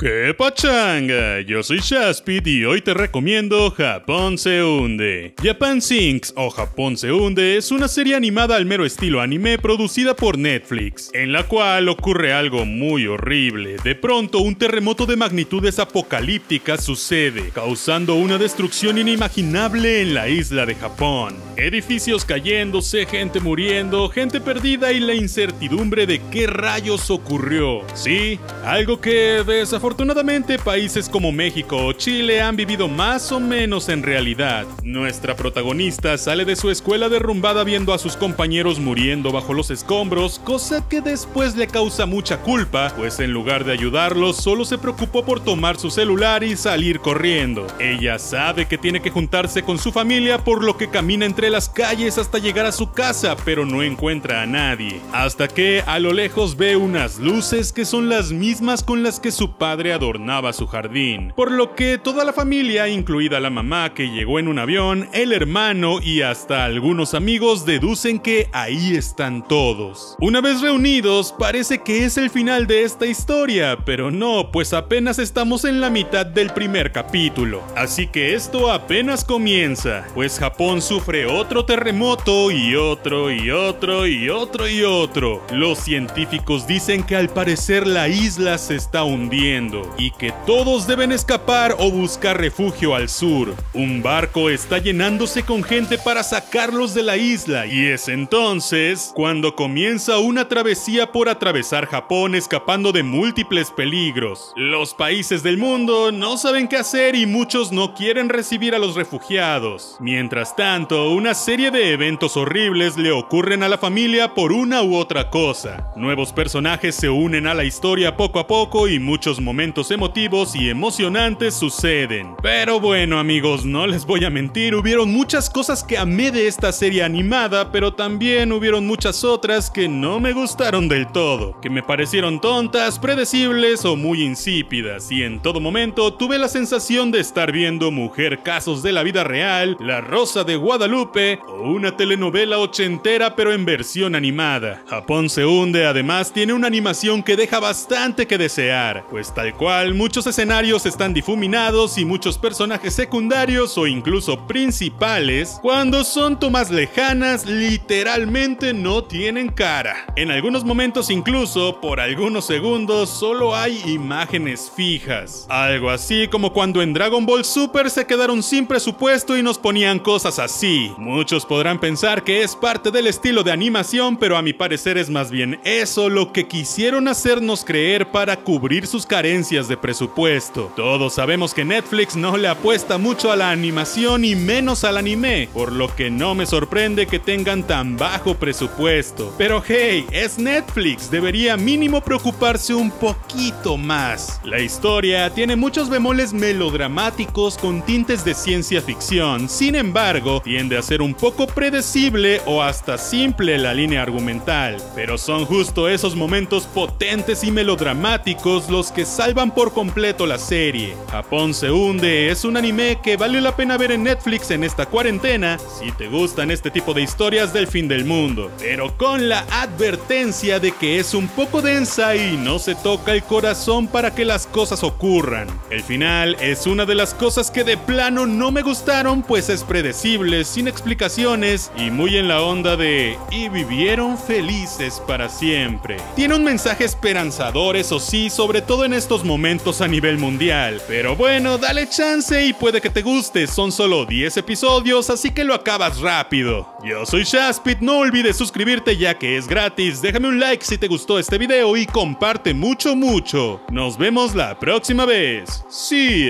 ¡Qué pachanga! Yo soy Shaspid y hoy te recomiendo Japón se hunde. Japan Sinks o Japón se hunde es una serie animada al mero estilo anime producida por Netflix, en la cual ocurre algo muy horrible. De pronto un terremoto de magnitudes apocalípticas sucede, causando una destrucción inimaginable en la isla de Japón. Edificios cayéndose, gente muriendo, gente perdida y la incertidumbre de qué rayos ocurrió. Sí, algo que desafortunadamente Afortunadamente, países como México o Chile han vivido más o menos en realidad. Nuestra protagonista sale de su escuela derrumbada viendo a sus compañeros muriendo bajo los escombros, cosa que después le causa mucha culpa, pues en lugar de ayudarlos, solo se preocupó por tomar su celular y salir corriendo. Ella sabe que tiene que juntarse con su familia, por lo que camina entre las calles hasta llegar a su casa, pero no encuentra a nadie. Hasta que a lo lejos ve unas luces que son las mismas con las que su padre adornaba su jardín, por lo que toda la familia, incluida la mamá que llegó en un avión, el hermano y hasta algunos amigos deducen que ahí están todos. Una vez reunidos, parece que es el final de esta historia, pero no, pues apenas estamos en la mitad del primer capítulo. Así que esto apenas comienza, pues Japón sufre otro terremoto y otro y otro y otro y otro. Los científicos dicen que al parecer la isla se está hundiendo y que todos deben escapar o buscar refugio al sur. Un barco está llenándose con gente para sacarlos de la isla y es entonces cuando comienza una travesía por atravesar Japón escapando de múltiples peligros. Los países del mundo no saben qué hacer y muchos no quieren recibir a los refugiados. Mientras tanto, una serie de eventos horribles le ocurren a la familia por una u otra cosa. Nuevos personajes se unen a la historia poco a poco y muchos momentos emotivos y emocionantes suceden. Pero bueno amigos, no les voy a mentir, hubieron muchas cosas que amé de esta serie animada, pero también hubieron muchas otras que no me gustaron del todo, que me parecieron tontas, predecibles o muy insípidas, y en todo momento tuve la sensación de estar viendo Mujer Casos de la Vida Real, La Rosa de Guadalupe o una telenovela ochentera pero en versión animada. Japón se hunde además tiene una animación que deja bastante que desear, pues tal cual muchos escenarios están difuminados y muchos personajes secundarios o incluso principales, cuando son tomas lejanas, literalmente no tienen cara. En algunos momentos incluso, por algunos segundos, solo hay imágenes fijas. Algo así como cuando en Dragon Ball Super se quedaron sin presupuesto y nos ponían cosas así. Muchos podrán pensar que es parte del estilo de animación, pero a mi parecer es más bien eso lo que quisieron hacernos creer para cubrir sus carencias de presupuesto. Todos sabemos que Netflix no le apuesta mucho a la animación y menos al anime, por lo que no me sorprende que tengan tan bajo presupuesto. Pero hey, es Netflix, debería mínimo preocuparse un poquito más. La historia tiene muchos bemoles melodramáticos con tintes de ciencia ficción, sin embargo, tiende a ser un poco predecible o hasta simple la línea argumental, pero son justo esos momentos potentes y melodramáticos los que salvan por completo la serie. Japón se hunde es un anime que vale la pena ver en Netflix en esta cuarentena si te gustan este tipo de historias del fin del mundo, pero con la advertencia de que es un poco densa y no se toca el corazón para que las cosas ocurran. El final es una de las cosas que de plano no me gustaron pues es predecible, sin explicaciones y muy en la onda de y vivieron felices para siempre. Tiene un mensaje esperanzador, eso sí, sobre todo en estos momentos a nivel mundial. Pero bueno, dale chance y puede que te guste, son solo 10 episodios, así que lo acabas rápido. Yo soy Shaspit, no olvides suscribirte ya que es gratis, déjame un like si te gustó este video y comparte mucho mucho. Nos vemos la próxima vez. See